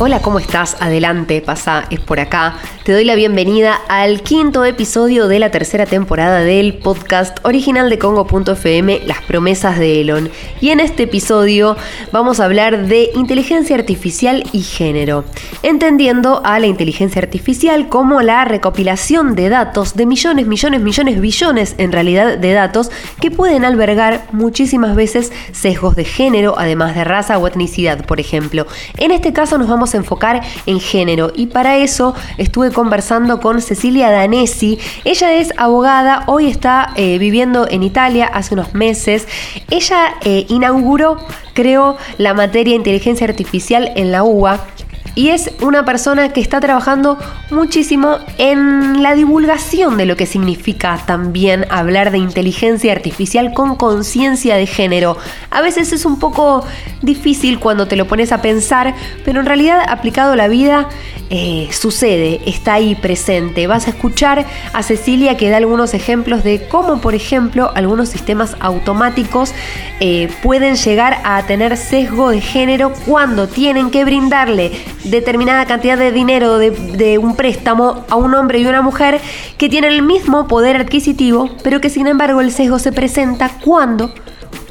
Hola, ¿cómo estás? Adelante, pasa, es por acá. Te doy la bienvenida al quinto episodio de la tercera temporada del podcast original de Congo.fm, Las promesas de Elon. Y en este episodio vamos a hablar de inteligencia artificial y género, entendiendo a la inteligencia artificial como la recopilación de datos de millones, millones, millones, billones en realidad de datos que pueden albergar muchísimas veces sesgos de género, además de raza o etnicidad, por ejemplo. En este caso nos vamos a enfocar en género y para eso estuve conversando con Cecilia Danesi. Ella es abogada, hoy está eh, viviendo en Italia hace unos meses. Ella eh, inauguró, creo, la materia inteligencia artificial en la UBA y es una persona que está trabajando muchísimo en la divulgación de lo que significa también hablar de inteligencia artificial con conciencia de género. A veces es un poco difícil cuando te lo pones a pensar, pero en realidad aplicado a la vida eh, sucede, está ahí presente. Vas a escuchar a Cecilia que da algunos ejemplos de cómo, por ejemplo, algunos sistemas automáticos eh, pueden llegar a tener sesgo de género cuando tienen que brindarle determinada cantidad de dinero de, un préstamo a un hombre y una mujer que tienen el mismo poder adquisitivo, pero que sin embargo el sesgo se presenta cuando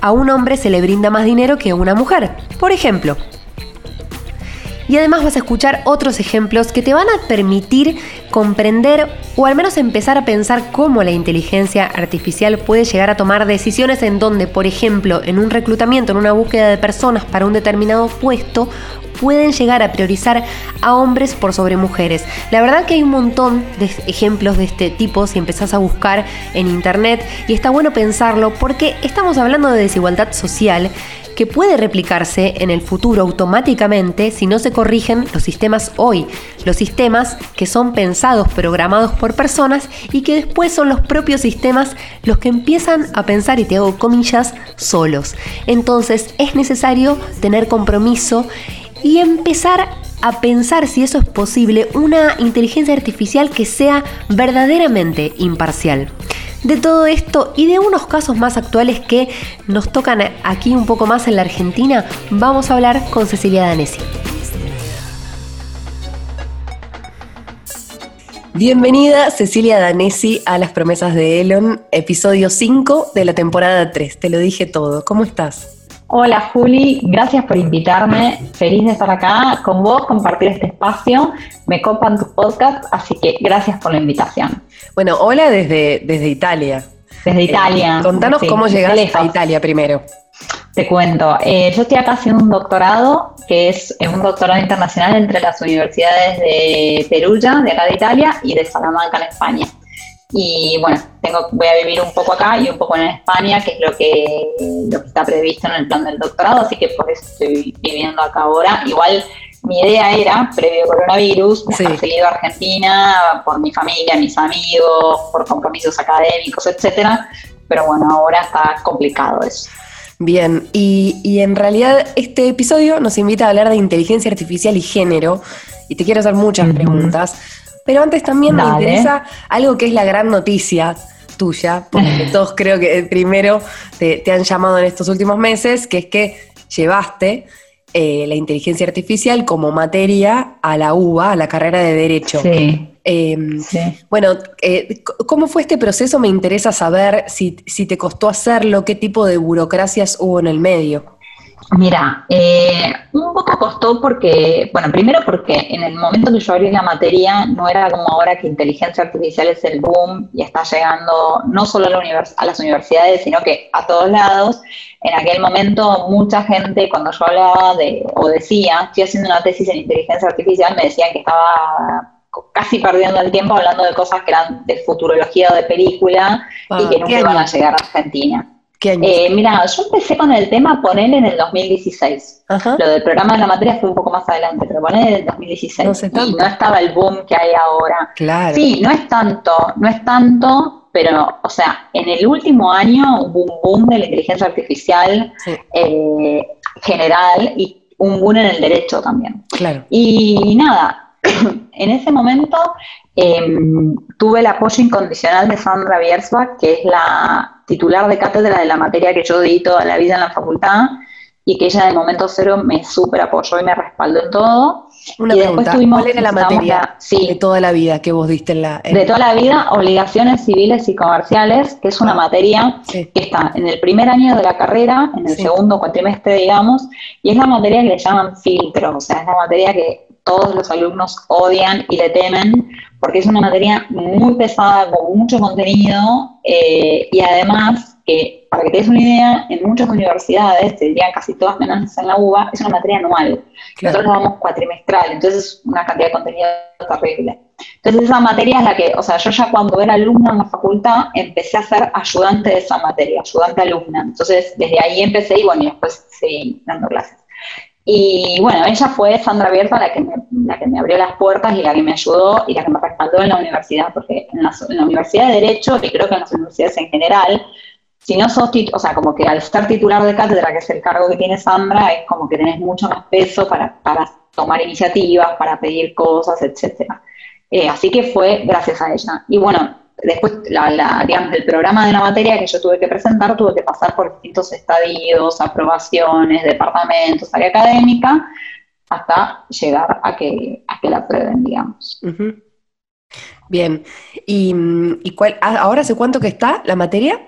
a un hombre se le brinda más dinero que a una mujer. Por ejemplo, y además vas a escuchar otros ejemplos que te van a permitir comprender o al menos empezar a pensar cómo la inteligencia artificial puede llegar a tomar decisiones en donde, por ejemplo, en un reclutamiento, en una búsqueda de personas para un determinado puesto, pueden llegar a priorizar a hombres por sobre mujeres. La verdad que hay un montón de ejemplos de este tipo si empezás a buscar en internet y está bueno pensarlo porque estamos hablando de desigualdad social que puede replicarse en el futuro automáticamente si no se corrigen los sistemas hoy, los sistemas que son pensados, programados por personas y que después son los propios sistemas los que empiezan a pensar, y te hago comillas, solos. Entonces es necesario tener compromiso y empezar a pensar si eso es posible una inteligencia artificial que sea verdaderamente imparcial de todo esto y de unos casos más actuales que nos tocan aquí un poco más en la Argentina, vamos a hablar con Cecilia Danesi. Bienvenida Cecilia Danesi a Las Promesas de Elon, episodio 5 de la temporada 3. Te lo dije todo. ¿Cómo estás? Hola Juli, gracias por invitarme. Feliz de estar acá con vos, compartir este espacio. Me copan tus podcasts, así que gracias por la invitación. Bueno, hola desde, desde Italia. Desde Italia. Eh, contanos cómo llegaste a Italia primero. Te cuento, eh, yo estoy acá haciendo un doctorado, que es un doctorado internacional entre las universidades de Perugia, de acá de Italia, y de Salamanca, en España. Y bueno, tengo, voy a vivir un poco acá y un poco en España, que es lo que, lo que está previsto en el plan del doctorado, así que por eso estoy viviendo acá ahora. Igual mi idea era, previo coronavirus, sí. seguido a Argentina por mi familia, mis amigos, por compromisos académicos, etcétera. Pero bueno, ahora está complicado eso. Bien, y, y, en realidad este episodio nos invita a hablar de inteligencia artificial y género, y te quiero hacer muchas preguntas. Pero antes también me interesa algo que es la gran noticia tuya, porque todos creo que primero te, han llamado en estos últimos meses, que es que llevaste eh, la inteligencia artificial como materia a la UBA, a la carrera de Derecho. Sí. Em, bueno, eh, ¿cómo fue este proceso? Me interesa saber si, si te costó hacerlo, qué tipo de burocracias hubo en el medio. Mira, eh, un poco costó porque, bueno, primero porque en el momento que yo abrí la materia no era como ahora que inteligencia artificial es el boom y está llegando no solo a, la a las universidades, sino que a todos lados. En aquel momento mucha gente cuando yo hablaba de, o decía, estoy haciendo una tesis en inteligencia artificial, me decían que estaba casi perdiendo el tiempo hablando de cosas que eran de futurología o de película y ah, que nunca iban a llegar a Argentina. Eh, mira, yo empecé con el tema poner en el 2016. Lo del programa de la materia fue un poco más adelante, pero poner en el 2016. No y no estaba el boom que hay ahora. Claro. Sí, no es tanto, no es tanto, pero, o sea, en el último año hubo un boom de la inteligencia artificial eh, general y un boom en el derecho también. Claro. Y nada, en ese momento em, tuve el apoyo incondicional de Sandra Biersbach, que es la titular de cátedra de la materia que yo di toda la vida en la facultad y que ella de momento cero me súper apoyó y me respaldó en todo. Una y pregunta, ¿cuál era la materia de toda la vida que vos diste en la...? De toda la vida, obligaciones civiles y comerciales, que es una ah, materia que está en el primer año de la carrera, en el segundo cuatrimestre, digamos, y es la materia que le llaman filtro, o sea, es la materia que todos los alumnos odian y le temen, porque es una materia muy pesada, con mucho contenido, eh, y además que, para que te des una idea, en muchas universidades, te diría casi todas menos en la UBA, es una materia anual. Nosotros la damos cuatrimestral, entonces es una cantidad de contenido terrible. Entonces esa materia es la que, o sea, yo ya cuando era alumna en la facultad empecé a ser ayudante de esa materia, ayudante alumna. Entonces desde ahí empecé y bueno, y después seguí dando clases. Y bueno, ella fue Sandra Abierta la que, me, la que me abrió las puertas y la que me ayudó y la que me respaldó en la universidad, porque en la, en la Universidad de Derecho, y creo que en las universidades en general, si no sos, o sea, como que al estar titular de cátedra, que es el cargo que tiene Sandra, es como que tenés mucho más peso para, para tomar iniciativas, para pedir cosas, etcétera. Eh, así que fue gracias a ella. Y bueno, después, la, digamos, el programa de la materia que yo tuve que presentar, tuve que pasar por distintos estadios, aprobaciones, departamentos, área académica, hasta llegar a que, a que la aprueben, digamos. Bien. ¿Y, y cuál, ahora hace cuánto que está la materia?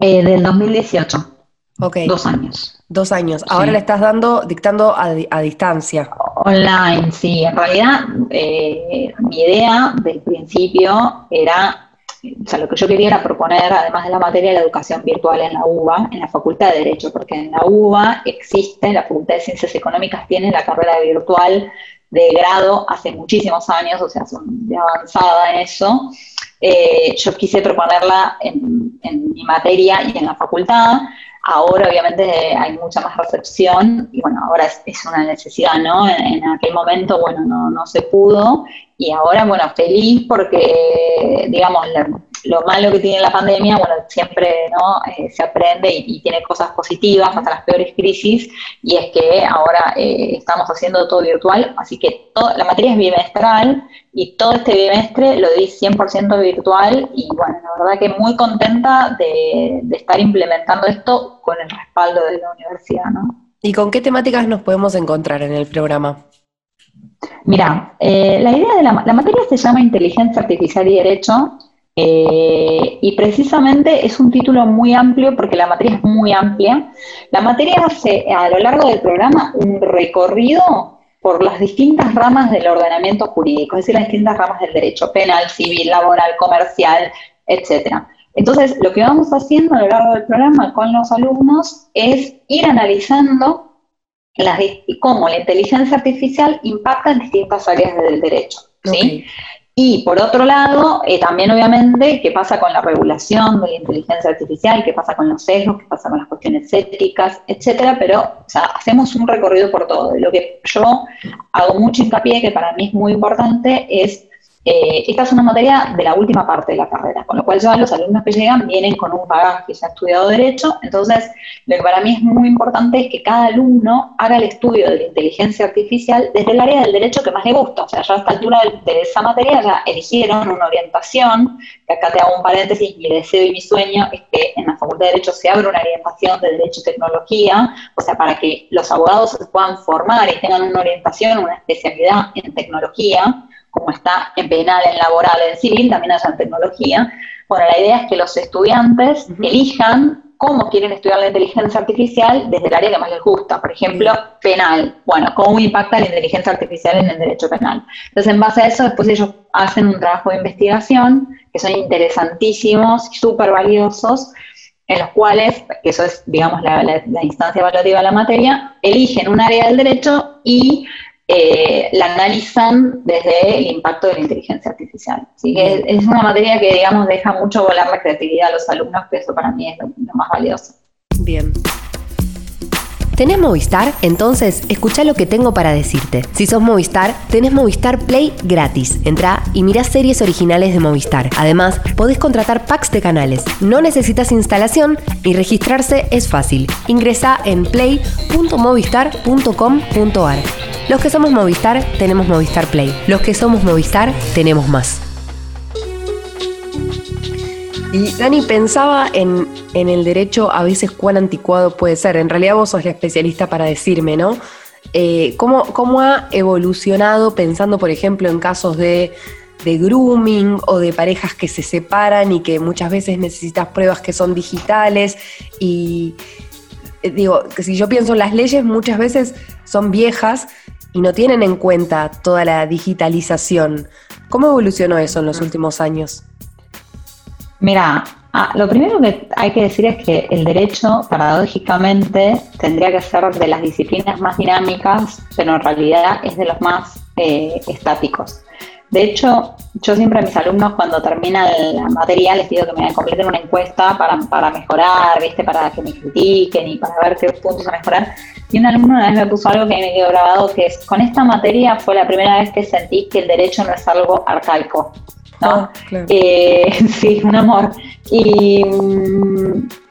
Eh, del 2018. Dos años. Dos años. Ahora le estás dando, dictando a, distancia. Online, sí. En realidad, eh, mi idea del principio era, o sea, lo que yo quería era proponer, además de la materia, la educación virtual en la UBA, en la Facultad de Derecho, porque en la UBA existe, la Facultad de Ciencias Económicas tiene la carrera virtual de grado hace muchísimos años, o sea, son de avanzada en eso. Eh, yo quise proponerla en, mi materia y en la facultad. Ahora obviamente hay mucha más recepción y bueno, ahora es, una necesidad, ¿no? En, aquel momento, bueno, no, no se pudo y ahora, bueno, feliz porque, digamos, lo malo que tiene la pandemia, bueno, siempre ¿no? Eh, se aprende y, tiene cosas positivas hasta las peores crisis, y es que ahora eh, estamos haciendo todo virtual, así que la materia es bimestral y todo este bimestre lo di 100% virtual y bueno, la verdad que muy contenta de, estar implementando esto con el respaldo de la universidad, ¿no? ¿Y con qué temáticas nos podemos encontrar en el programa? Mira, eh, la idea de la, materia se llama Inteligencia Artificial y Derecho eh, y precisamente es un título muy amplio porque la materia es muy amplia. La materia hace a lo largo del programa un recorrido por las distintas ramas del ordenamiento jurídico, es decir, las distintas ramas del derecho penal, civil, laboral, comercial, etcétera. Entonces, lo que vamos haciendo a lo largo del programa con los alumnos es ir analizando las, cómo la inteligencia artificial impacta en distintas áreas del derecho. ¿sí? Y por otro lado, eh, también obviamente, qué pasa con la regulación de la inteligencia artificial, qué pasa con los sesgos, qué pasa con las cuestiones éticas, etcétera, pero o sea, hacemos un recorrido por todo. lo que yo hago mucho hincapié, que para mí es muy importante, es eh, esta es una materia de la última parte de la carrera, con lo cual ya los alumnos que llegan vienen con un bagaje, ya ha estudiado Derecho, entonces lo que para mí es muy importante es que cada alumno haga el estudio de la inteligencia artificial desde el área del derecho que más le gusta, o sea, ya a esta altura de, esa materia ya eligieron una orientación, que acá te hago un paréntesis, mi deseo y mi sueño es que en la Facultad de Derecho se abra una orientación de Derecho y Tecnología, o sea, para que los abogados se puedan formar y tengan una orientación, una especialidad en tecnología, como está en penal, en laboral, en civil, también haya en tecnología. Bueno, la idea es que los estudiantes elijan cómo quieren estudiar la inteligencia artificial desde el área que más les gusta. Por ejemplo, penal. Bueno, cómo impacta la inteligencia artificial en el derecho penal. Entonces, en base a eso, después ellos hacen un trabajo de investigación que son interesantísimos, súper valiosos, en los cuales, que eso es, digamos, la, la instancia evaluativa de la materia, eligen un área del derecho y eh, la analizan desde el impacto de la inteligencia artificial. Así que es una materia que, digamos, deja mucho volar la creatividad a los alumnos, que eso para mí es lo, más valioso. Bien. ¿Tenés Movistar? Entonces, escucha lo que tengo para decirte. Si sos Movistar, tenés Movistar Play gratis. Entra y mirá series originales de Movistar. Además, podés contratar packs de canales. No necesitas instalación y registrarse es fácil. Ingresa en play.movistar.com.ar. Los que somos Movistar, tenemos Movistar Play. Los que somos Movistar, tenemos más. Y Dani, pensaba en, el derecho a veces cuán anticuado puede ser. En realidad vos sos la especialista para decirme, ¿no? Eh, ¿cómo, ¿Cómo ha evolucionado pensando, por ejemplo, en casos de de grooming o de parejas que se separan y que muchas veces necesitas pruebas que son digitales y eh, digo, que si yo pienso en las leyes muchas veces son viejas y no tienen en cuenta toda la digitalización. ¿Cómo evolucionó eso en los últimos años? Mira, ah, lo primero que hay que decir es que el derecho, paradójicamente, tendría que ser de las disciplinas más dinámicas, pero en realidad es de los más eh, estáticos. De hecho, yo siempre a mis alumnos cuando terminan la materia les pido que me completen una encuesta para, para mejorar, ¿viste? para que me critiquen y para ver qué puntos a mejorar. Y un alumno una vez me puso algo que me quedó grabado, que es, con esta materia fue la primera vez que sentí que el derecho no es algo arcaico. ¿No? Ah, eh, sí, un amor. Y,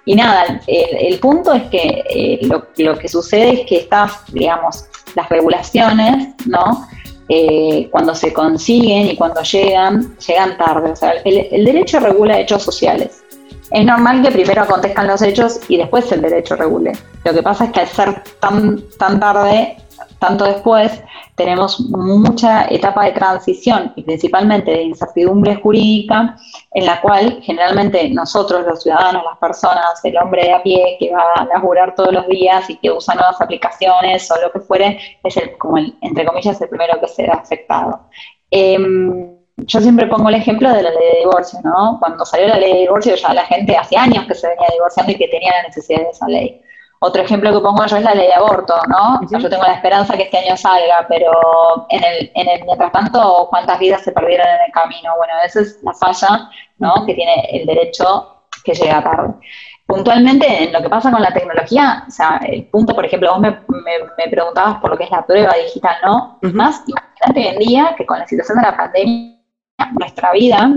y nada, el, punto es que eh, lo, lo que sucede es que estas, digamos, las regulaciones, ¿no? Eh, cuando se consiguen y cuando llegan, llegan tarde. O sea, el, derecho regula hechos sociales. Es normal que primero acontezcan los hechos y después el derecho regule. Lo que pasa es que al ser tan, tan tarde, tanto después, tenemos mucha etapa de transición y principalmente de incertidumbre jurídica, en la cual generalmente nosotros, los ciudadanos, las personas, el hombre de a pie que va a laburar todos los días y que usa nuevas aplicaciones o lo que fuere, es el, como el, entre comillas, el primero que se ve afectado. Em, yo siempre pongo el ejemplo de la ley de divorcio, ¿no? Cuando salió la ley de divorcio ya la gente hace años que se venía divorciando y que tenía la necesidad de esa ley. Otro ejemplo que pongo yo es la ley de aborto, ¿no? Yo tengo la esperanza que este año salga, pero en el, en el mientras tanto, ¿cuántas vidas se perdieron en el camino? Bueno, esa es la falla, ¿no? Que tiene el derecho que llega tarde. Puntualmente, en lo que pasa con la tecnología, o sea, el punto, por ejemplo, vos me, me, preguntabas por lo que es la prueba digital, ¿no? Más, imagínate hoy en día que con la situación de la pandemia, nuestra vida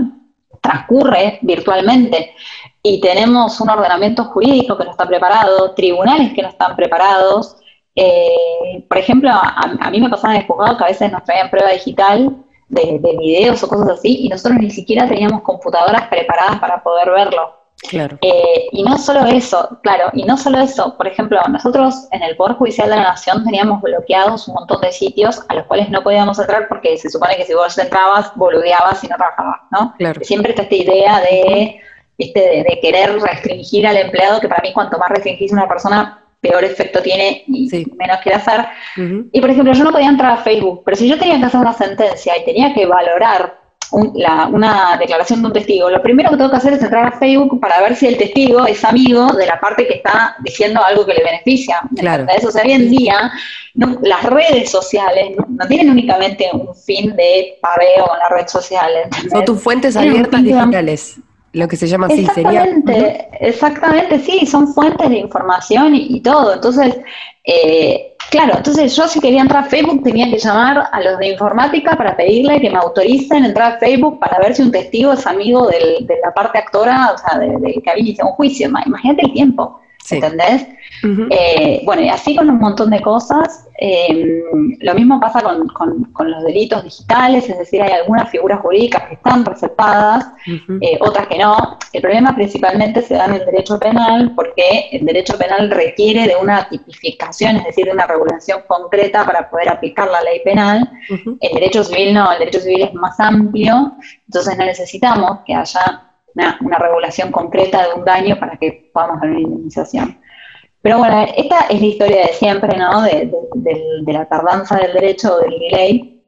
transcurre virtualmente y tenemos un ordenamiento jurídico que no está preparado, tribunales que no están preparados. Eh, por ejemplo, a, mí me pasaba en el juzgado que a veces nos traían prueba digital de, videos o cosas así y nosotros ni siquiera teníamos computadoras preparadas para poder verlo. Claro. Eh, y no solo eso, claro, y no solo eso, por ejemplo, nosotros en el Poder Judicial de la Nación teníamos bloqueados un montón de sitios a los cuales no podíamos entrar porque se supone que si vos entrabas, boludeabas y no trabajabas, ¿no? Claro. Siempre está esta idea de de, querer restringir al empleado, que para mí cuanto más restringís a una persona, peor efecto tiene y menos quiere hacer. Y por ejemplo, yo no podía entrar a Facebook, pero si yo tenía que hacer una sentencia y tenía que valorar una declaración de un testigo, lo primero que tengo que hacer es entrar a Facebook para ver si el testigo es amigo de la parte que está diciendo algo que le beneficia. Claro. Eso, o sea, hoy en día las redes sociales no, tienen únicamente un fin de paveo en las redes sociales. Son tus fuentes abiertas digitales. Lo que se llama así sería. Exactamente, sí, son fuentes de información y, todo. Entonces, eh, claro, entonces yo si quería entrar a Facebook tenía que llamar a los de informática para pedirle que me autoricen entrar a Facebook para ver si un testigo es amigo de la parte actora, o sea, de, de que había iniciado un juicio. Imagínate el tiempo. ¿Entendés? Eh, bueno, y así con un montón de cosas. Eh, lo mismo pasa con, los delitos digitales, es decir, hay algunas figuras jurídicas que están receptadas, eh, otras que no. El problema principalmente se da en el derecho penal porque el derecho penal requiere de una tipificación, es decir, de una regulación concreta para poder aplicar la ley penal. El derecho civil no, el derecho civil es más amplio, entonces no necesitamos que haya una, regulación concreta de un daño para que podamos dar una indemnización. Pero bueno, esta es la historia de siempre, ¿no? De, la tardanza del derecho del delay.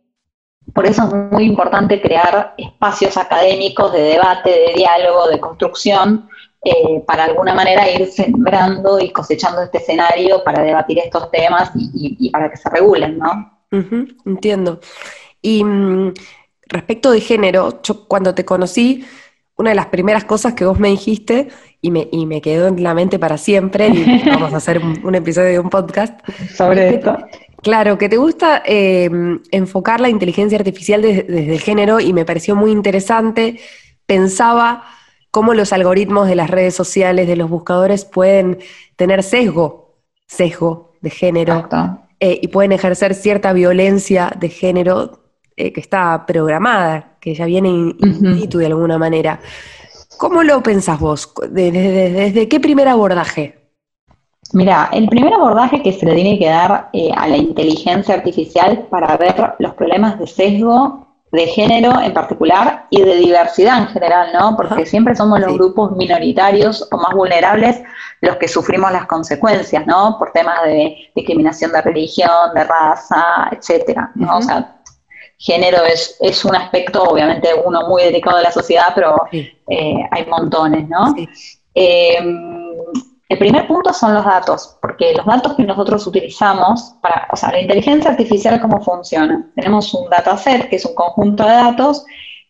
Por eso es muy importante crear espacios académicos de debate, de diálogo, de construcción, eh, para alguna manera ir sembrando y cosechando este escenario para debatir estos temas y, para que se regulen, ¿no? entiendo. Y mm, respecto de género, yo cuando te conocí, una de las primeras cosas que vos me dijiste y me, y me quedó en la mente para siempre, y vamos a hacer un, episodio de un podcast sobre esto. Claro, que te gusta em, enfocar la inteligencia artificial desde, el género y me pareció muy interesante. Pensaba cómo los algoritmos de las redes sociales, de los buscadores, pueden tener sesgo, sesgo de género, eh, y pueden ejercer cierta violencia de género eh, que está programada, que ya viene in, de alguna manera. ¿Cómo lo pensás vos? ¿Desde, qué primer abordaje? Mira, el primer abordaje que se le tiene que dar eh, a la inteligencia artificial para ver los problemas de sesgo de género en particular y de diversidad en general, ¿no? Porque siempre somos los grupos minoritarios o más vulnerables los que sufrimos las consecuencias, ¿no? Por temas de discriminación de religión, de raza, etcétera, ¿no? O sea, género es, es, un aspecto, obviamente, uno muy dedicado a la sociedad, pero eh, hay montones, ¿no? Eh, el primer punto son los datos, porque los datos que nosotros utilizamos para, o sea, la inteligencia artificial, ¿cómo funciona? Tenemos un dataset, que es un conjunto de datos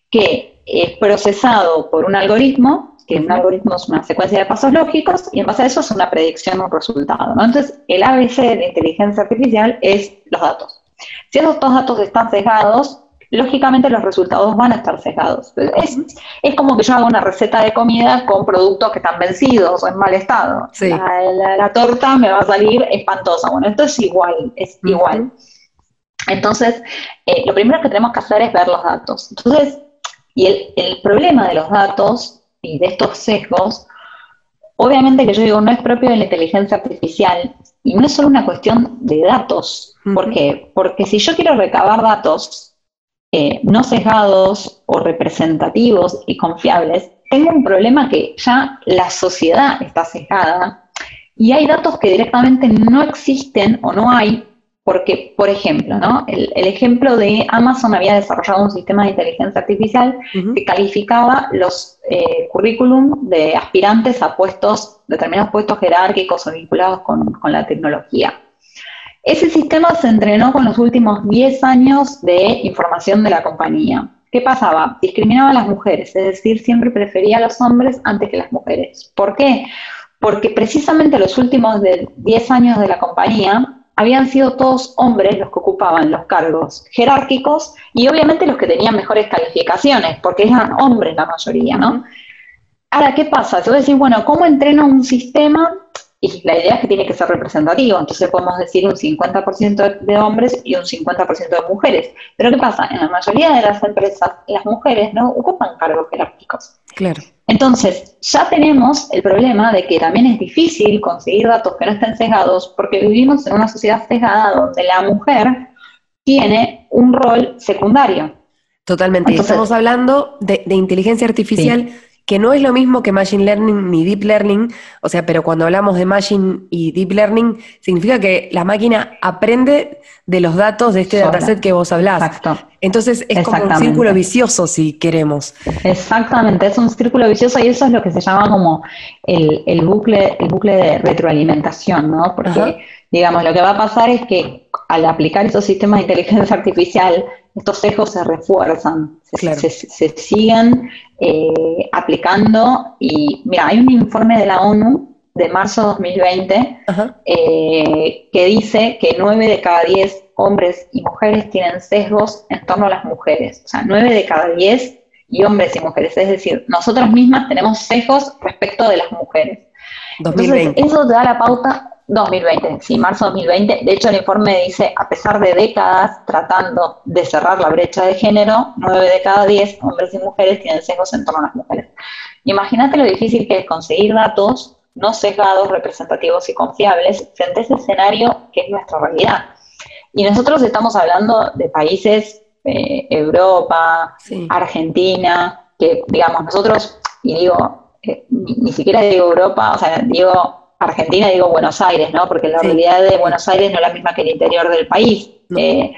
que es procesado por un algoritmo, que un algoritmo es una secuencia de pasos lógicos, y en base a eso es una predicción o un resultado. ¿no? Entonces, el ABC de inteligencia artificial es los datos. Si esos dos datos están sesgados, lógicamente los resultados van a estar sesgados. Es, es, como que yo hago una receta de comida con productos que están vencidos o en mal estado. La, torta me va a salir espantosa. Bueno, esto es igual, es igual. Entonces, eh, lo primero que tenemos que hacer es ver los datos. Entonces, y el, el problema de los datos y de estos sesgos, obviamente que yo digo, no es propio de la inteligencia artificial y no es solo una cuestión de datos. ¿Por qué? Porque si yo quiero recabar datos eh, no sesgados o representativos y confiables, tengo un problema que ya la sociedad está sesgada y hay datos que directamente no existen o no hay porque, por ejemplo, ¿no? el, ejemplo de Amazon había desarrollado un sistema de inteligencia artificial que calificaba los eh, currículum de aspirantes a puestos, determinados puestos jerárquicos o vinculados con la tecnología. Ese sistema se entrenó con los últimos 10 años de información de la compañía. ¿Qué pasaba? Discriminaba a las mujeres, es decir, siempre prefería a los hombres antes que las mujeres. ¿Por qué? Porque precisamente los últimos 10 años de la compañía habían sido todos hombres los que ocupaban los cargos jerárquicos y obviamente los que tenían mejores calificaciones, porque eran hombres la mayoría, ¿no? Ahora, ¿qué pasa? Tú decís, bueno, ¿cómo entreno un sistema y la idea es que tiene que ser representativo, entonces podemos decir un 50% de hombres y un 50% de mujeres. Pero ¿qué pasa? En la mayoría de las empresas, las mujeres no ocupan cargos jerárquicos. Claro. Entonces, ya tenemos el problema de que también es difícil conseguir datos que no estén sesgados porque vivimos en una sociedad sesgada donde la mujer tiene un rol secundario. Totalmente. Estamos hablando de, inteligencia artificial que no es lo mismo que Machine Learning ni Deep Learning, o sea, pero cuando hablamos de Machine y Deep Learning, significa que la máquina aprende de los datos de este dataset que vos hablás. Exacto. Entonces es como un círculo vicioso, si queremos. Exactamente, es un círculo vicioso y eso es lo que se llama como el, bucle, el bucle de retroalimentación, ¿no? Porque, digamos, lo que va a pasar es que al aplicar esos sistemas de inteligencia artificial, estos sesgos se refuerzan, se, siguen eh, aplicando. Y mira, hay un informe de la ONU de marzo de 2020 eh, que dice que 9 de cada 10 hombres y mujeres tienen sesgos en torno a las mujeres. O sea, 9 de cada 10 y hombres y mujeres. Es decir, nosotras mismas tenemos sesgos respecto de las mujeres. 2020. Entonces, eso te da la pauta 2020, sí, marzo 2020. De hecho, el informe dice, a pesar de décadas tratando de cerrar la brecha de género, 9 de cada 10 hombres y mujeres tienen sesgos en torno a las mujeres. Imagínate lo difícil que es conseguir datos no sesgados, representativos y confiables frente a ese escenario que es nuestra realidad. Y nosotros estamos hablando de países, eh, Europa, Argentina, que digamos nosotros, y digo, eh, ni siquiera digo Europa, o sea, digo Argentina digo Buenos Aires, ¿no? Porque la realidad de Buenos Aires no es la misma que el interior del país. Eh,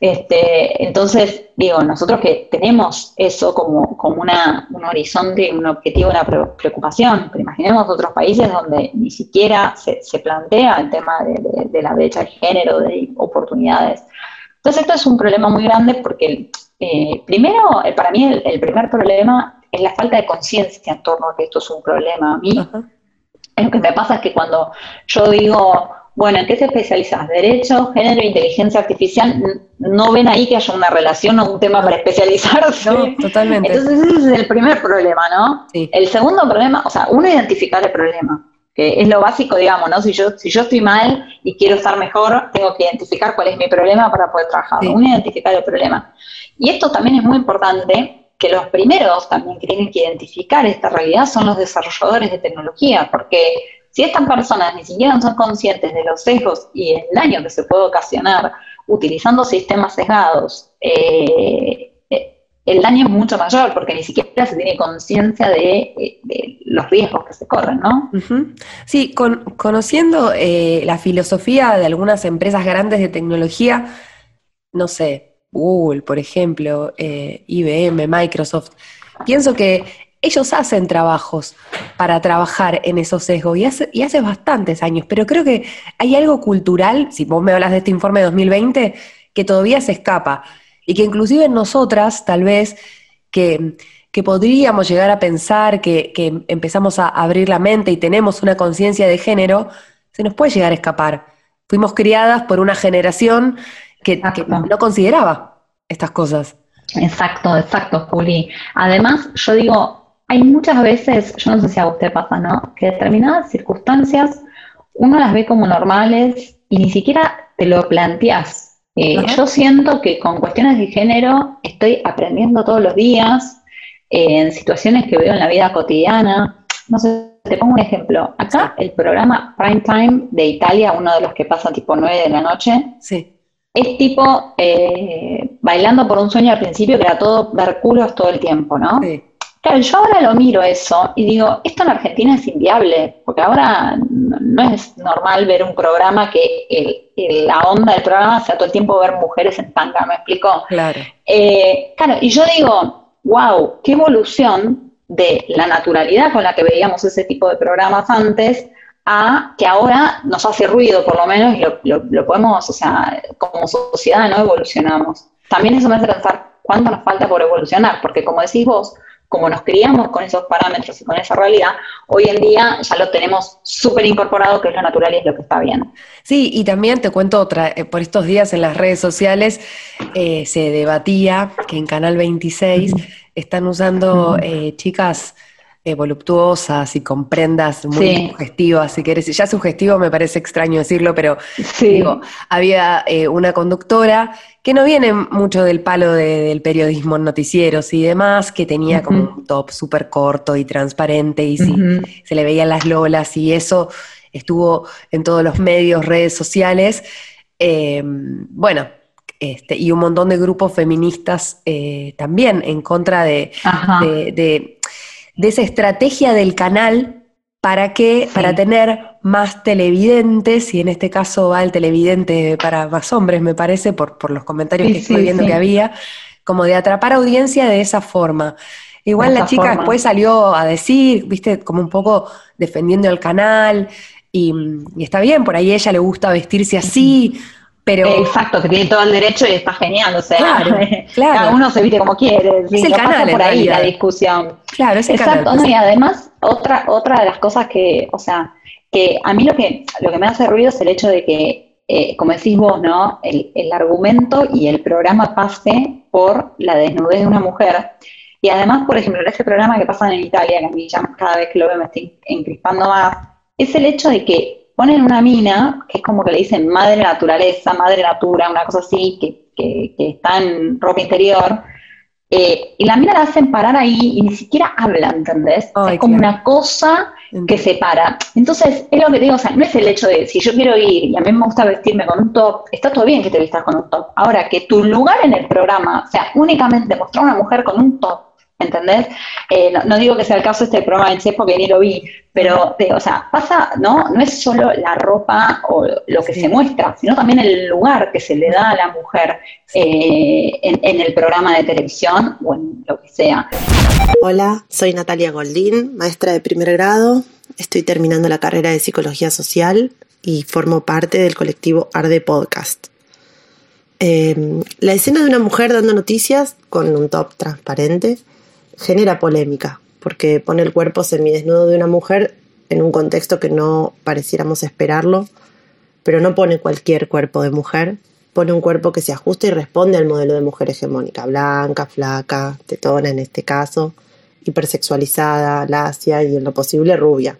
este, entonces, digo, nosotros que tenemos eso como, como una, un horizonte, un objetivo, una preocupación, pero imaginemos otros países donde ni siquiera se, plantea el tema de, la brecha de género, de oportunidades. Entonces, esto es un problema muy grande porque, eh, primero, para mí el, primer problema es la falta de conciencia en torno a que esto es un problema. A mí, lo que me pasa es que cuando yo digo, bueno, ¿en qué te especializas? Derecho, género inteligencia artificial, no ven ahí que haya una relación o un tema para especializarse. No, totalmente. Entonces ese es el primer problema, ¿no? El segundo problema, o sea, uno identificar el problema, que es lo básico, digamos, ¿no? Si yo, si yo estoy mal y quiero estar mejor, tengo que identificar cuál es mi problema para poder trabajar. Uno identificar el problema. Y esto también es muy importante que los primeros también que tienen que identificar esta realidad son los desarrolladores de tecnología, porque si estas personas ni siquiera son conscientes de los sesgos y el daño que se puede ocasionar utilizando sistemas sesgados, eh, eh, el daño es mucho mayor porque ni siquiera se tiene conciencia de, eh, los riesgos que se corren, ¿no? Sí, conociendo la filosofía de algunas empresas grandes de tecnología, no sé, Google, por ejemplo, IBM, Microsoft, pienso que ellos hacen trabajos para trabajar en esos sesgos y hace, y hace bastantes años, pero creo que hay algo cultural, si vos me hablas de este informe de 2020, que todavía se escapa y que inclusive nosotras tal vez que, podríamos llegar a pensar que, empezamos a abrir la mente y tenemos una conciencia de género, se nos puede llegar a escapar. Fuimos criadas por una generación que, que no consideraba estas cosas. Exacto, exacto, Juli. Además, yo digo, hay muchas veces, yo no sé si a usted pasa, ¿no? Que determinadas circunstancias uno las ve como normales y ni siquiera te lo planteas. Eh, yo siento que con cuestiones de género estoy aprendiendo todos los días eh, en situaciones que veo en la vida cotidiana. No sé, te pongo un ejemplo. Acá el programa Prime Time de Italia, uno de los que pasa tipo 9 de la noche, sí. Es tipo eh, bailando por un sueño al principio que era todo ver culos todo el tiempo, ¿no? Sí. Claro, yo ahora lo miro eso y digo, esto en Argentina es inviable, porque ahora no es normal ver un programa que la onda del programa sea todo el tiempo ver mujeres en tanga, ¿me explico? Claro. Eh, claro, y yo digo, wow, qué evolución de la naturalidad con la que veíamos ese tipo de programas antes a que ahora nos hace ruido, por lo menos, y lo, lo podemos, o sea, como sociedad no evolucionamos. También eso me hace pensar cuánto nos falta por evolucionar, porque como decís vos, como nos criamos con esos parámetros y con esa realidad, hoy en día ya lo tenemos súper incorporado, que es lo natural y es lo que está bien. Sí, y también te cuento otra, eh, por estos días en las redes sociales eh, se debatía que en Canal 26 están usando eh, chicas voluptuosas y con prendas muy sugestivas, si querés. Ya sugestivo me parece extraño decirlo, pero digo, había una conductora que no viene mucho del palo del periodismo en noticieros y demás, que tenía como un top súper corto y transparente y se le veían las lolas y eso estuvo en todos los medios, redes sociales. Em, bueno, este, y un montón de grupos feministas eh, también en contra de, de, esa estrategia del canal ¿Para qué? Para tener más televidentes, y en este caso va el televidente para más hombres, me parece, por, por los comentarios que estoy viendo que había, como de atrapar audiencia de esa forma. Igual la chica después salió a decir, viste, como un poco defendiendo el canal, y, y, está bien, por ahí a ella le gusta vestirse así, pero, Exacto, que tiene todo el derecho y está genial, o sea, cada uno se viste como quiere. Es el canal, por ahí la discusión. Claro, es el Exacto, y además, otra, otra de las cosas que, o sea, que a mí lo que, lo que me hace ruido es el hecho de que, eh, como decís vos, ¿no? El, el argumento y el programa pase por la desnudez de una mujer. Y además, por ejemplo, en ese programa que pasa en Italia, que a mí ya cada vez que lo veo me estoy encrispando más, es el hecho de que ponen una mina, que es como que le dicen madre naturaleza, madre natura, una cosa así, que, está en ropa interior, eh, y la mina la hacen parar ahí y ni siquiera habla, ¿entendés? es como una cosa que se para. Entonces, es lo que digo, o sea, no es el hecho de si yo quiero ir y a mí me gusta vestirme con un top, está todo bien que te vistas con un top. Ahora, que tu lugar en el programa sea únicamente mostrar a una mujer con un top ¿entendés? Eh, no, digo que sea el caso este programa en sí porque ni lo vi, pero, o sea, pasa, ¿no? No es solo la ropa o lo que se muestra, sino también el lugar que se le da a la mujer eh, en, el programa de televisión o en lo que sea. Hola, soy Natalia Goldín, maestra de primer grado. Estoy terminando la carrera de Psicología Social y formo parte del colectivo Arde Podcast. Eh, la escena de una mujer dando noticias con un top transparente genera polémica, porque pone el cuerpo semidesnudo de una mujer en un contexto que no pareciéramos esperarlo, pero no pone cualquier cuerpo de mujer, pone un cuerpo que se ajusta y responde al modelo de mujer hegemónica, blanca, flaca, tetona en este caso, hipersexualizada, lacia y en lo posible rubia.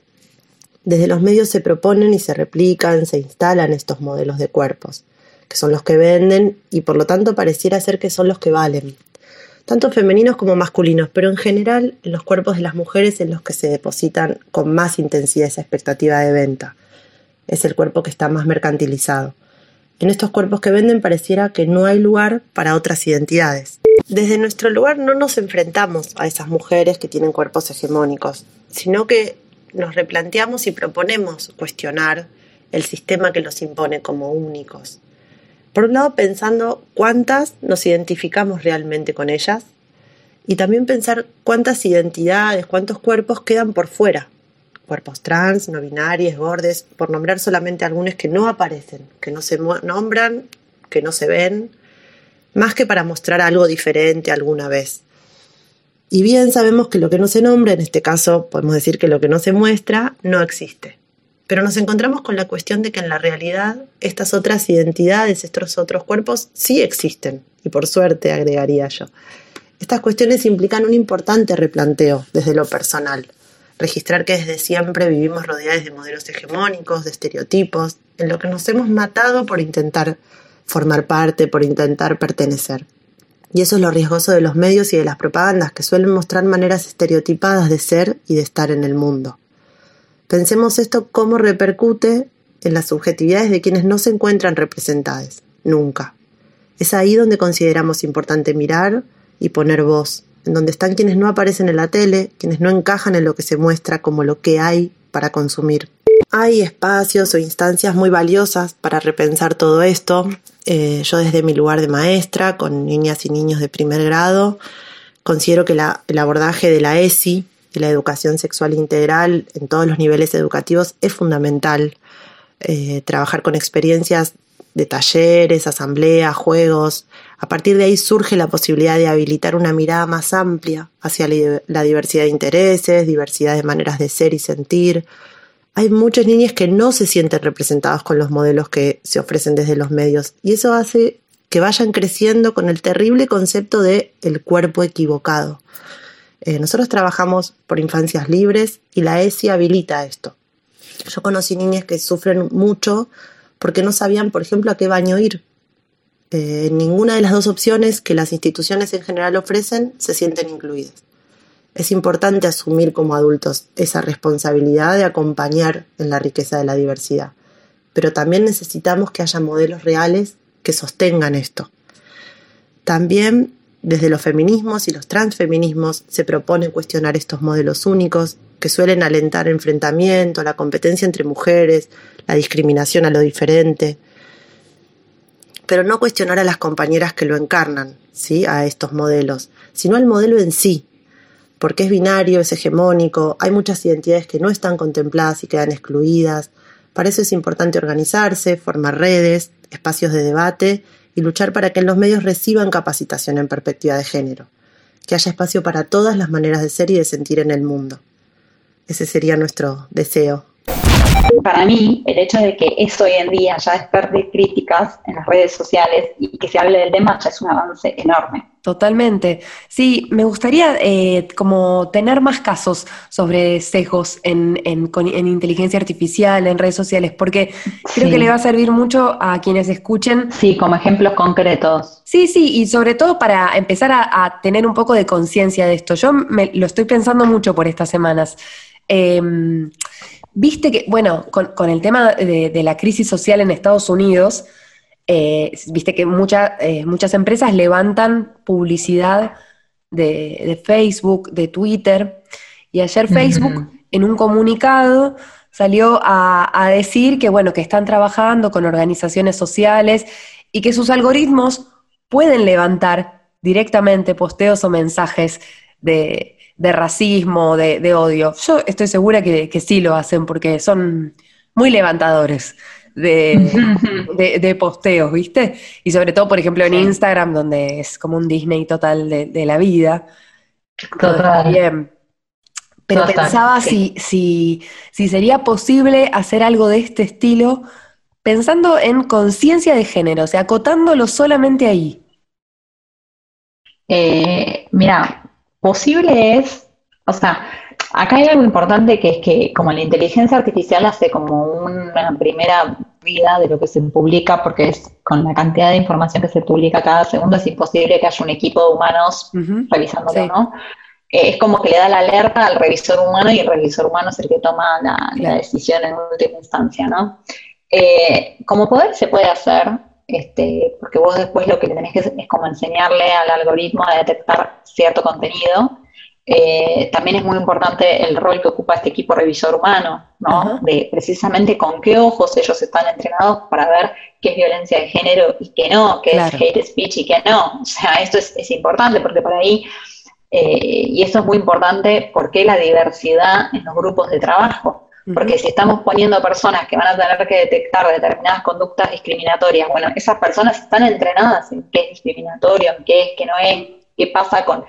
Desde los medios se proponen y se replican, se instalan estos modelos de cuerpos, que son los que venden y por lo tanto pareciera ser que son los que valen, tanto femeninos como masculinos, pero en general en los cuerpos de las mujeres en los que se depositan con más intensidad esa expectativa de venta. Es el cuerpo que está más mercantilizado. En estos cuerpos que venden pareciera que no hay lugar para otras identidades. Desde nuestro lugar no nos enfrentamos a esas mujeres que tienen cuerpos hegemónicos, sino que nos replanteamos y proponemos cuestionar el sistema que los impone como únicos. Por un lado, pensando cuántas nos identificamos realmente con ellas y también pensar cuántas identidades, cuántos cuerpos quedan por fuera. Cuerpos trans, no binarios, gordes, por nombrar solamente algunos que no aparecen, que no se nombran, que no se ven, más que para mostrar algo diferente alguna vez. Y bien sabemos que lo que no se nombra, en este caso podemos decir que lo que no se muestra, no existe. Pero nos encontramos con la cuestión de que en la realidad estas otras identidades, estos otros cuerpos sí existen, y por suerte agregaría yo. Estas cuestiones implican un importante replanteo desde lo personal. Registrar que desde siempre vivimos rodeados de modelos hegemónicos, de estereotipos, en lo que nos hemos matado por intentar formar parte, por intentar pertenecer. Y eso es lo riesgoso de los medios y de las propagandas que suelen mostrar maneras estereotipadas de ser y de estar en el mundo. Pensemos esto cómo repercute en las subjetividades de quienes no se encuentran representadas. Nunca. Es ahí donde consideramos importante mirar y poner voz, en donde están quienes no aparecen en la tele, quienes no encajan en lo que se muestra como lo que hay para consumir. Hay espacios o instancias muy valiosas para repensar todo esto. Eh, yo desde mi lugar de maestra, con niñas y niños de primer grado, considero que el abordaje de la ESI, de la educación sexual integral en todos los niveles educativos es fundamental. Eh, trabajar con experiencias de talleres, asambleas, juegos. A partir de ahí surge la posibilidad de habilitar una mirada más amplia hacia la diversidad de intereses, diversidad de maneras de ser y sentir. Hay muchas niñas que no se sienten representadas con los modelos que se ofrecen desde los medios y eso hace que vayan creciendo con el terrible concepto de el cuerpo equivocado. Eh, nosotros trabajamos por infancias libres y la ESI habilita esto. Yo conocí niñas que sufren mucho porque no sabían, por ejemplo, a qué baño ir. Eh, ninguna de las dos opciones que las instituciones en general ofrecen se sienten incluidas. Es importante asumir como adultos esa responsabilidad de acompañar en la riqueza de la diversidad, pero también necesitamos que haya modelos reales que sostengan esto. También desde los feminismos y los transfeminismos se propone cuestionar estos modelos únicos que suelen alentar el enfrentamiento, la competencia entre mujeres, la discriminación a lo diferente, pero no cuestionar a las compañeras que lo encarnan, ¿sí? a estos modelos, sino al modelo en sí, porque es binario, es hegemónico, hay muchas identidades que no están contempladas y quedan excluidas. Para eso es importante organizarse, formar redes, espacios de debate y luchar para que los medios reciban capacitación en perspectiva de género, que haya espacio para todas las maneras de ser y de sentir en el mundo. Ese sería nuestro deseo. Para mí, el hecho de que eso hoy en día ya desperte críticas en las redes sociales y que se hable del tema ya es un avance enorme. Totalmente. Sí, me gustaría eh, como tener más casos sobre sesgos en, inteligencia artificial, en redes sociales, porque creo que le va a servir mucho a quienes escuchen. Sí, como ejemplos concretos. Sí, sí, y sobre todo para empezar a, tener un poco de conciencia de esto. Yo me, lo estoy pensando mucho por estas semanas. Em, viste que, bueno, con, el tema de, la crisis social en Estados Unidos, eh, viste que eh, muchas empresas levantan publicidad de, Facebook, de Twitter, y ayer Facebook en un comunicado salió a, decir que, bueno, que están trabajando con organizaciones sociales y que sus algoritmos pueden levantar directamente posteos o mensajes de, de racismo, de, odio. Yo estoy segura que, sí lo hacen porque son muy levantadores de, posteos, ¿viste? Y sobre todo, por ejemplo, en Instagram, donde es como un Disney total de, la vida. Total. Bien. Pero pensaba si, si, si sería posible hacer algo de este estilo pensando en conciencia de género, o sea, acotándolo solamente ahí. Eh, mira, posible es, o sea, acá hay algo importante que es que como la inteligencia artificial hace como una primera vida de lo que se publica, porque es con la cantidad de información que se publica cada segundo, es imposible que haya un equipo de humanos revisándolo, ¿no? Eh, es como que le da la alerta al revisor humano y el revisor humano es el que toma la, decisión en última instancia, ¿no? Eh, como poder se puede hacer, este, porque vos después lo que tenés que hacer es como enseñarle al algoritmo a detectar cierto contenido, eh, también es muy importante el rol que ocupa este equipo revisor humano, ¿no? De precisamente con qué ojos ellos están entrenados para ver qué es violencia de género y qué no, qué es hate speech y qué no. O sea, esto es, importante porque por ahí, eh, y esto es muy importante, porque la diversidad en los grupos de trabajo. Porque si estamos poniendo personas que van a tener que detectar determinadas conductas discriminatorias, bueno, esas personas están entrenadas en qué es discriminatorio, en qué es, qué no es, qué pasa con...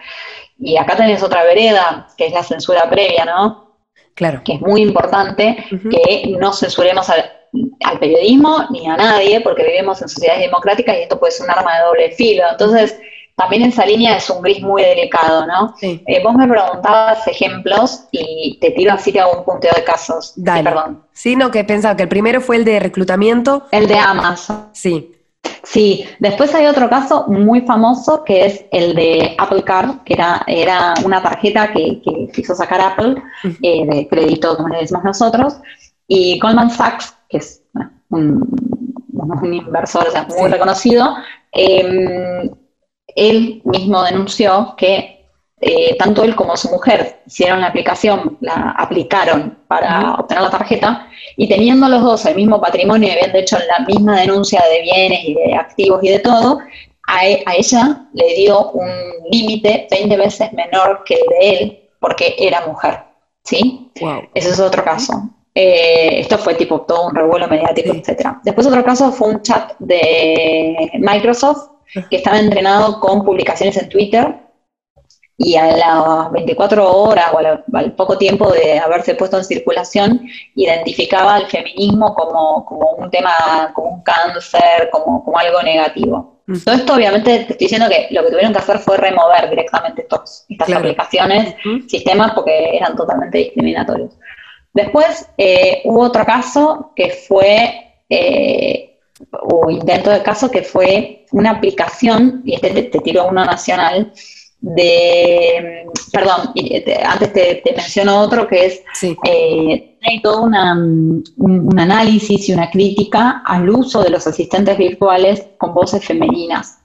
Y acá tenés otra vereda, que es la censura previa, ¿no? Claro. Que es muy importante que no censuremos al, periodismo ni a nadie, porque vivimos en sociedades democráticas y esto puede ser un arma de doble filo. Entonces, también esa línea es un gris muy delicado, ¿no? Eh, vos me preguntabas ejemplos y te tiro así que hago un punteo de casos. Dale. perdón. Sí, no, que pensaba que el primero fue el de reclutamiento. El de Amazon. Sí. Sí, después hay otro caso muy famoso que es el de Apple Card, que era, era una tarjeta que, que quiso sacar Apple eh, de crédito, como le decimos nosotros, y Goldman Sachs, que es un, inversor muy reconocido, em, él mismo denunció que eh, tanto él como su mujer hicieron la aplicación, la aplicaron para obtener la tarjeta y teniendo los dos el mismo patrimonio y habían hecho la misma denuncia de bienes y de activos y de todo, a, e, ella le dio un límite 20 veces menor que el de él porque era mujer. ¿Sí? Ese es otro caso. Eh, esto fue tipo todo un revuelo mediático, etc. etcétera. Después otro caso fue un chat de Microsoft que estaba entrenado con publicaciones en Twitter y a las 24 horas o al, poco tiempo de haberse puesto en circulación, identificaba el feminismo como, un tema, como un cáncer, como, como algo negativo. Todo esto obviamente te estoy diciendo que lo que tuvieron que hacer fue remover directamente estos, estas aplicaciones, sistemas, porque eran totalmente discriminatorios. Después eh, hubo otro caso que fue, eh, o intento de caso que fue una aplicación, y este te, te tiro uno nacional, de, perdón, antes te, menciono otro que es, eh, hay todo una, un, análisis y una crítica al uso de los asistentes virtuales con voces femeninas.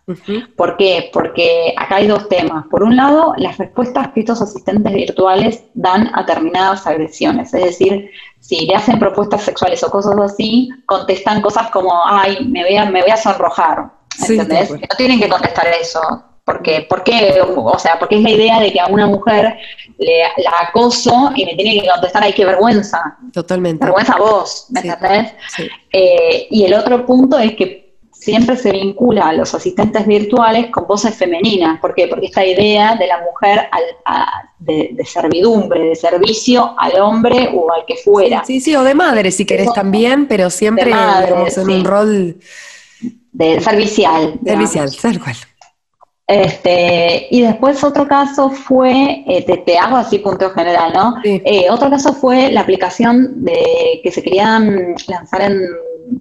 ¿Por qué? Porque acá hay dos temas. Por un lado, las respuestas que estos asistentes virtuales dan a determinadas agresiones, es decir, si le hacen propuestas sexuales o cosas así, contestan cosas como, ay, me voy a, me voy a sonrojar. ¿Entendés? no tienen que contestar eso porque, porque, o sea, porque es la idea de que a una mujer le, la acoso y me tiene que contestar, ay, qué vergüenza. Totalmente. Vergüenza a vos, ¿me entendés? Eh, y el otro punto es que siempre se vincula a los asistentes virtuales con voces femeninas. ¿Por qué? Porque esta idea de la mujer de, servidumbre, de servicio al hombre o al que fuera. Sí, sí, o de madre si querés también, pero siempre en un rol... De servicial. Servicial, tal cual. Este, y después otro caso fue, eh, te, hago así punto general, ¿no? Eh, otro caso fue la aplicación de que se querían lanzar en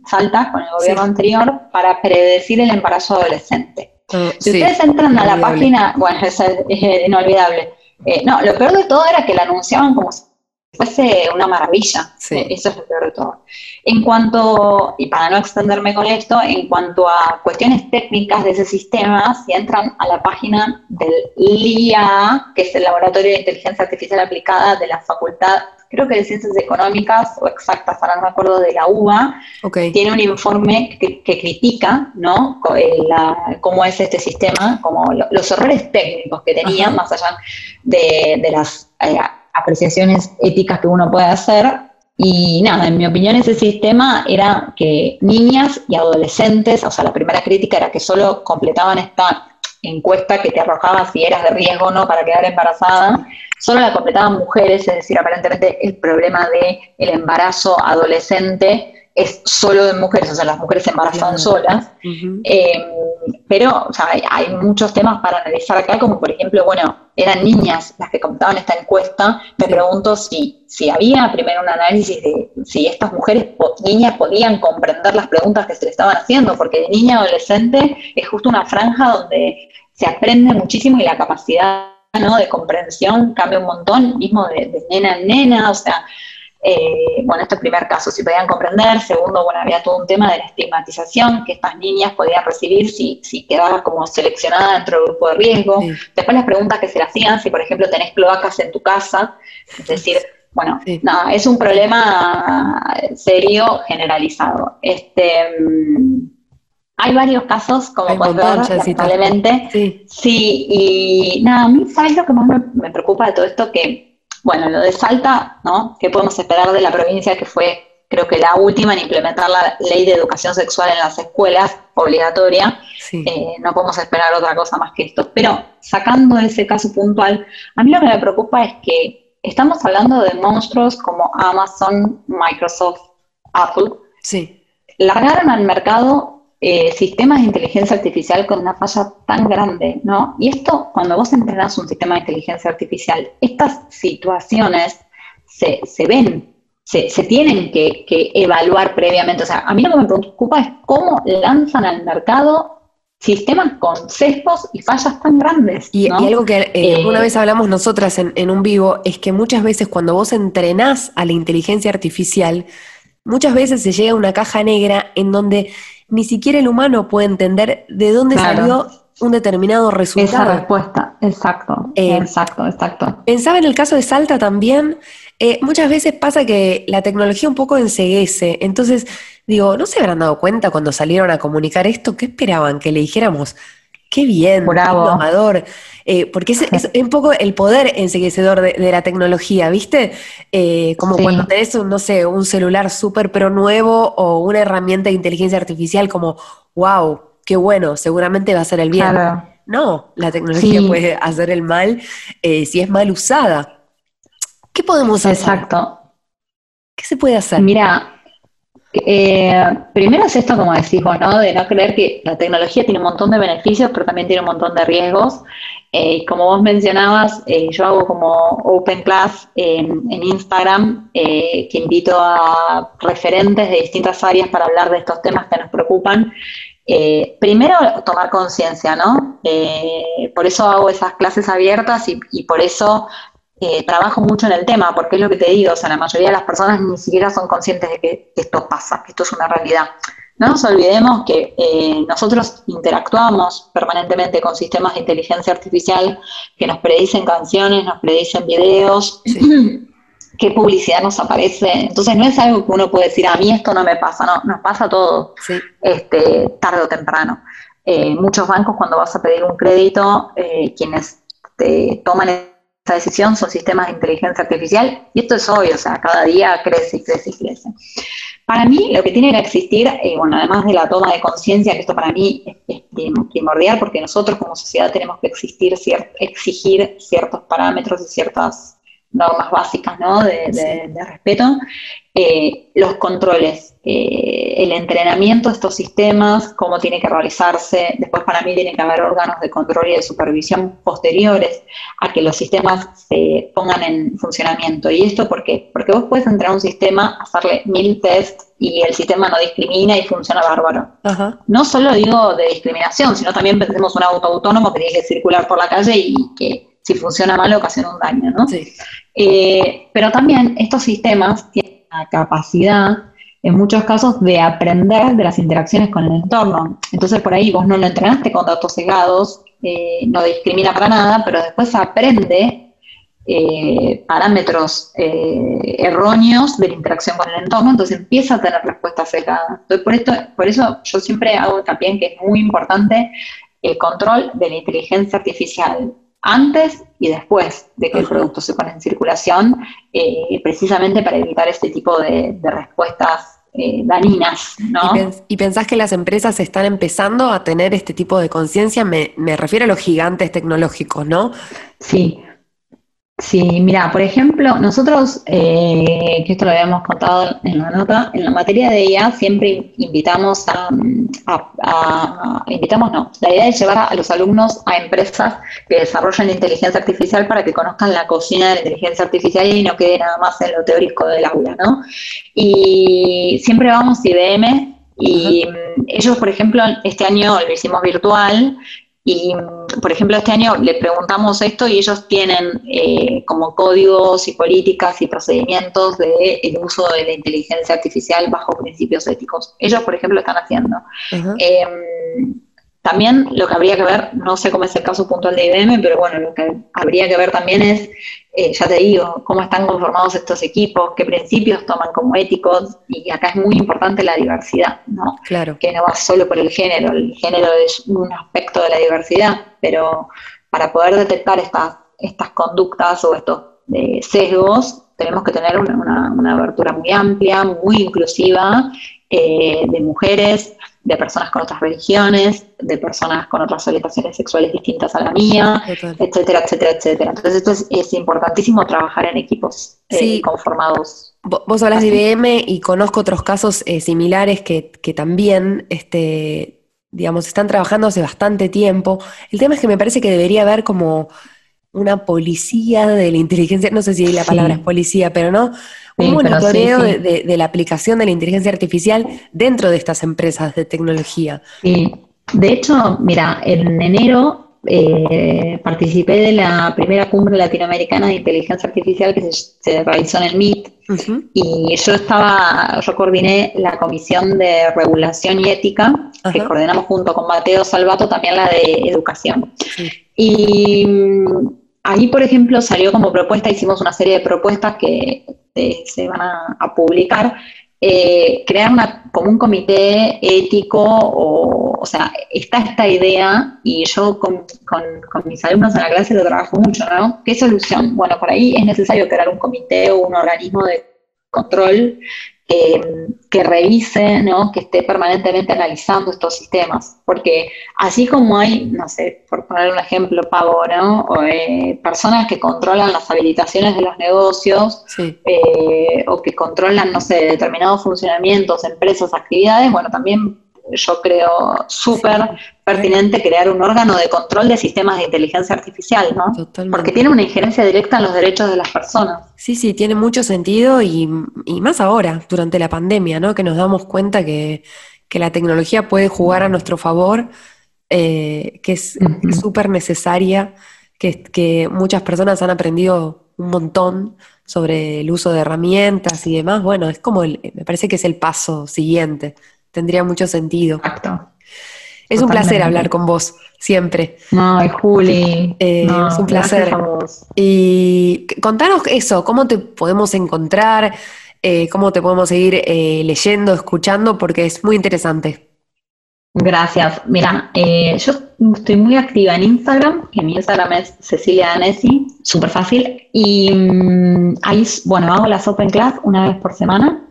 Salta con el gobierno anterior para predecir el embarazo adolescente. Ah, si ustedes entran a la página, bueno, es, inolvidable. Eh, no, lo peor de todo era que la anunciaban como fuese una maravilla. Eh, eso es lo peor de todo. En cuanto, y para no extenderme con esto, en cuanto a cuestiones técnicas de ese sistema, si entran a la página del LIA, que es el Laboratorio de Inteligencia Artificial Aplicada de la Facultad, creo que de Ciencias Económicas o Exactas, ahora no me acuerdo, de la UBA, tiene un informe que, critica ¿no? Eh, cómo es este sistema, como los errores técnicos que tenía, más allá de, las... Eh, apreciaciones éticas que uno puede hacer. Y nada, en mi opinión ese sistema era que niñas y adolescentes, o sea, la primera crítica era que solo completaban esta encuesta que te arrojaba si eras de riesgo o no para quedar embarazada, solo la completaban mujeres, es decir, aparentemente el problema del el embarazo adolescente es solo de mujeres, o sea, las mujeres se embarazan solas. Eh, pero o sea, hay, muchos temas para analizar acá, como por ejemplo, bueno, eran niñas las que comentaban esta encuesta, me pregunto si, si había primero un análisis de si estas mujeres, niñas, podían comprender las preguntas que se le estaban haciendo, porque de niña a adolescente es justo una franja donde se aprende muchísimo y la capacidad de comprensión cambia un montón, mismo de, de nena a nena, o sea, eh, bueno, este primer caso, si podían comprender. Segundo, bueno, había todo un tema de la estigmatización que estas niñas podían recibir si, si quedaba como seleccionada dentro del grupo de riesgo. Después las preguntas que se le hacían, si por ejemplo tenés cloacas en tu casa, es decir, bueno, nada, es un problema serio generalizado. Este, mm, hay varios casos, como puedes ver, lamentablemente. Sí. sí. y nada, a mí, ¿sabes lo que más me, me preocupa de todo esto? Que bueno, lo de Salta, ¿no? ¿Qué podemos esperar de la provincia que fue, creo que la última en implementar la ley de educación sexual en las escuelas, obligatoria? Eh, no podemos esperar otra cosa más que esto. Pero sacando ese caso puntual, a mí lo que me preocupa es que estamos hablando de monstruos como Amazon, Microsoft, Apple. Sí. Largaron al mercado eh, sistemas de inteligencia artificial con una falla tan grande, ¿no? Y esto, cuando vos entrenás un sistema de inteligencia artificial, estas situaciones se, ven, se, tienen que, evaluar previamente. O sea, a mí lo que me preocupa es cómo lanzan al mercado sistemas con sesgos y fallas tan grandes. Y, algo que eh, una vez hablamos nosotras en, en un vivo es que muchas veces cuando vos entrenás a la inteligencia artificial, muchas veces se llega a una caja negra en donde ni siquiera el humano puede entender de dónde salió un determinado resultado. Esa respuesta, exacto, eh, exacto, exacto. Pensaba en el caso de Salta también, eh, muchas veces pasa que la tecnología un poco enseguece, entonces digo, ¿no se habrán dado cuenta cuando salieron a comunicar esto? ¿Qué esperaban? Que le dijéramos, Qué bien, Bravo. qué innovador. Eh, porque es, un poco el poder enseguecedor de, la tecnología, ¿viste? Eh, como cuando tenés, un, no sé, un celular súper pero nuevo o una herramienta de inteligencia artificial como, wow, qué bueno, seguramente va a ser el bien. No, la tecnología puede hacer el mal eh, si es mal usada. ¿Qué podemos hacer? Exacto. ¿Qué se puede hacer? Mira, eh, primero es esto, como decís vos, ¿no? De no creer que la tecnología tiene un montón de beneficios, pero también tiene un montón de riesgos. Eh, como vos mencionabas, eh, yo hago como Open Class en, Instagram, que invito a referentes de distintas áreas para hablar de estos temas que nos preocupan. primero, tomar conciencia, ¿no? por eso hago esas clases abiertas y por eso eh, trabajo mucho en el tema, porque es lo que te digo, o sea, la mayoría de las personas ni siquiera son conscientes de que esto pasa, que esto es una realidad. No nos olvidemos que eh, nosotros interactuamos permanentemente con sistemas de inteligencia artificial que nos predicen canciones, nos predicen videos, qué publicidad nos aparece. Entonces no es algo que uno puede decir, a mí esto no me pasa, no, nos pasa todo, este, tarde o temprano. Eh, muchos bancos cuando vas a pedir un crédito, quienes te toman decisión son sistemas de inteligencia artificial y esto es obvio, o sea, cada día crece y crece y crece. Para mí lo que tiene que existir, eh, bueno, además de la toma de conciencia, que esto para mí es, primordial porque nosotros como sociedad tenemos que existir, exigir ciertos parámetros y ciertas normas básicas ¿no? de, respeto, eh, los controles, eh, el entrenamiento de estos sistemas, cómo tiene que realizarse. Después para mí tiene que haber órganos de control y de supervisión posteriores a que los sistemas se pongan en funcionamiento. ¿Y esto por qué? Porque vos puedes entrenar un sistema, hacerle mil tests y el sistema no discrimina y funciona bárbaro. No solo digo de discriminación, sino también pensemos un auto autónomo que tiene que circular por la calle y que si funciona mal ocasiona un daño, ¿no? Eh, pero también estos sistemas tienen la capacidad, en muchos casos, de aprender de las interacciones con el entorno. Entonces, por ahí vos no lo entrenaste con datos cegados, eh, no discrimina para nada, pero después aprende eh, parámetros eh, erróneos de la interacción con el entorno, entonces empieza a tener respuestas cegadas. Entonces, por, esto, por eso yo siempre hago también que es muy importante el control de la inteligencia artificial antes y después de que el producto se pone en circulación, eh, precisamente para evitar este tipo de, respuestas eh, dañinas. ¿no? ¿Y, pensás que las empresas están empezando a tener este tipo de conciencia? Me, refiero a los gigantes tecnológicos, ¿no? Sí. Sí, mira, por ejemplo, nosotros, eh, que esto lo habíamos contado en la nota, en la materia de IA siempre invitamos a, invitamos no, la idea es llevar a los alumnos a empresas que desarrollen inteligencia artificial para que conozcan la cocina de la inteligencia artificial y no quede nada más en lo teórico del aula, ¿no? Y siempre vamos IBM y ellos, por ejemplo, este año lo hicimos virtual y, por ejemplo, este año le preguntamos esto y ellos tienen eh, como códigos y políticas y procedimientos del el uso de la inteligencia artificial bajo principios éticos. Ellos, por ejemplo, están haciendo. Em, también lo que habría que ver, no sé cómo es el caso puntual de IBM, pero bueno, lo que habría que ver también es eh, ya te digo, cómo están conformados estos equipos, qué principios toman como éticos, y acá es muy importante la diversidad, ¿no? Claro. Que no va solo por el género, el género es un aspecto de la diversidad, pero para poder detectar estas, estas conductas o estos eh, sesgos, tenemos que tener una, una, abertura muy amplia, muy inclusiva, eh, de mujeres, de personas con otras religiones, de personas con otras orientaciones sexuales distintas a la mía, etcétera, etcétera, etcétera. Entonces esto es, importantísimo trabajar en equipos eh, conformados. Vos hablas de IBM y conozco otros casos eh, similares que, que, también, este, digamos, están trabajando hace bastante tiempo. El tema es que me parece que debería haber como una policía de la inteligencia, no sé si la palabra es policía, pero no, un monitoreo De, la aplicación de la inteligencia artificial dentro de estas empresas de tecnología. Sí, de hecho, mira, en enero eh, participé de la primera cumbre latinoamericana de inteligencia artificial que se, realizó en el MIT y yo estaba, yo coordiné la comisión de regulación y ética que coordinamos junto con Mateo Salvato también la de educación. Y mm, ahí, por ejemplo, salió como propuesta, hicimos una serie de propuestas que se van a, publicar, eh, crear una, como un comité ético, o, o sea, está esta idea y yo con, con, mis alumnos en la clase lo trabajo mucho, ¿no? ¿Qué solución? Bueno, por ahí es necesario crear un comité o un organismo de control eh, que revise, ¿no? que esté permanentemente analizando estos sistemas. Porque así como hay, no sé, por poner un ejemplo pago, ¿no? O, eh, personas que controlan las habilitaciones de los negocios eh, o que controlan, no sé, determinados funcionamientos, empresas, actividades, bueno, también yo creo súper pertinente crear un órgano de control de sistemas de inteligencia artificial, ¿no? Porque tiene una injerencia directa en los derechos de las personas. Sí, sí, tiene mucho sentido y, más ahora, durante la pandemia, ¿no? Que nos damos cuenta que, la tecnología puede jugar a nuestro favor, eh, que es súper necesaria, que, que muchas personas han aprendido un montón sobre el uso de herramientas y demás. Bueno, es como, el, me parece que es el paso siguiente tendría mucho sentido. Exacto. Es un placer hablar con vos, siempre. No, Juli. Eh, es un placer. Y contanos eso, ¿cómo te podemos encontrar? Eh, ¿Cómo te podemos seguir eh, leyendo, escuchando? Porque es muy interesante. Gracias. Mira, yo estoy muy activa en Instagram, que mi Instagram es Cecilia Danesi, súper fácil. Y mm, ahí, bueno, hago las Open Class una vez por semana.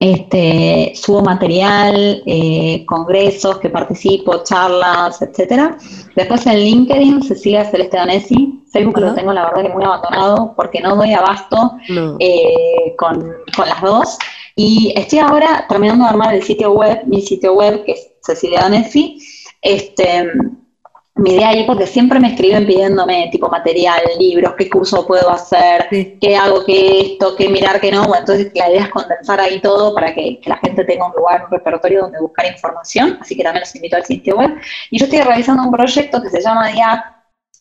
Este, subo material, eh, congresos que participo, charlas, etcétera. Después en LinkedIn, Cecilia Celeste Danesi. Facebook lo tengo, la verdad, que muy abandonado porque no doy abasto eh, con, con, las dos. Y estoy ahora terminando de armar el sitio web, mi sitio web, que es Cecilia Danesi. Este, mi idea ahí porque siempre me escriben pidiéndome tipo material, libros, qué curso puedo hacer, qué hago, qué esto, qué mirar, qué no. entonces la idea es condensar ahí todo para que, la gente tenga un lugar, un repertorio donde buscar información. Así que también los invito al sitio web. Y yo estoy realizando un proyecto que se llama DIAC,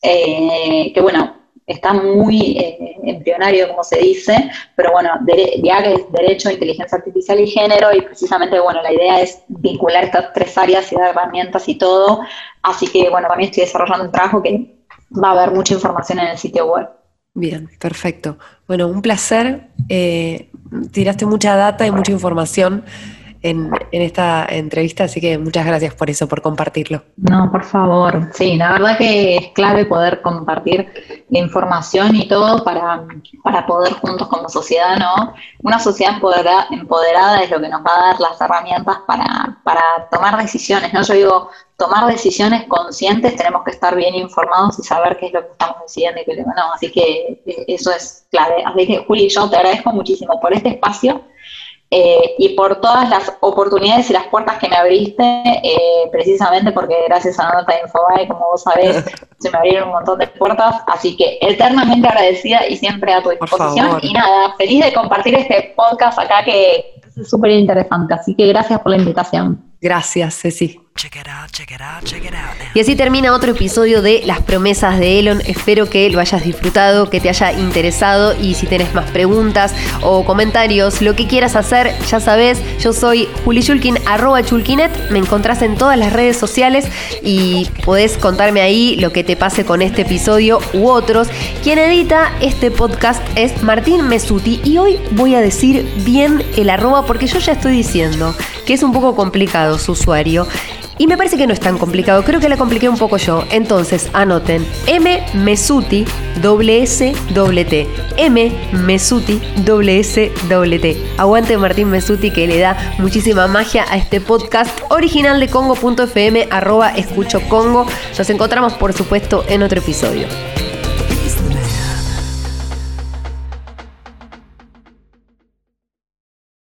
eh, que bueno, está muy eh, embrionario, como se dice, pero bueno, DIAC es Derecho, Inteligencia Artificial y Género, y precisamente, bueno, la idea es vincular estas tres áreas y dar herramientas y todo, así que, bueno, también estoy desarrollando un trabajo que va a haber mucha información en el sitio web. Bien, perfecto. Bueno, un placer. Eh, tiraste mucha data y mucha información. En, esta entrevista, así que muchas gracias por eso, por compartirlo. No, por favor, sí, la verdad que es clave poder compartir la información y todo para, para poder juntos como sociedad, ¿no? Una sociedad empoderada, empoderada es lo que nos va a dar las herramientas para, para tomar decisiones, ¿no? Yo digo, tomar decisiones conscientes tenemos que estar bien informados y saber qué es lo que estamos decidiendo y qué no. Así que eh, eso es clave. Así que, Juli, yo te agradezco muchísimo por este espacio eh, y por todas las oportunidades y las puertas que me abriste, eh, precisamente porque gracias a nota Infobae, como vos sabés, se me abrieron un montón de puertas, así que eternamente agradecida y siempre a tu disposición. Y nada, feliz de compartir este podcast acá que es súper interesante, así que gracias por la invitación. Gracias, Ceci. Y así termina otro episodio de Las promesas de Elon. Espero que lo hayas disfrutado, que te haya interesado y si tenés más preguntas o comentarios, lo que quieras hacer, ya sabes, yo soy Juli Chulkin, arroba Chulkinet. Me encontrás en todas las redes sociales y podés contarme ahí lo que te pase con este episodio u otros. Quien edita este podcast es Martín Mesuti y hoy voy a decir bien el arroba porque yo ya estoy diciendo que es un poco complicado su usuario. Y me parece que no es tan complicado, creo que la compliqué un poco yo. Entonces, anoten M Mesuti doble S T. M Mesuti doble S T. Aguante Martín Mesuti que le da muchísima magia a este podcast original de Congo.fm arroba escucho Congo. Nos encontramos por supuesto en otro episodio.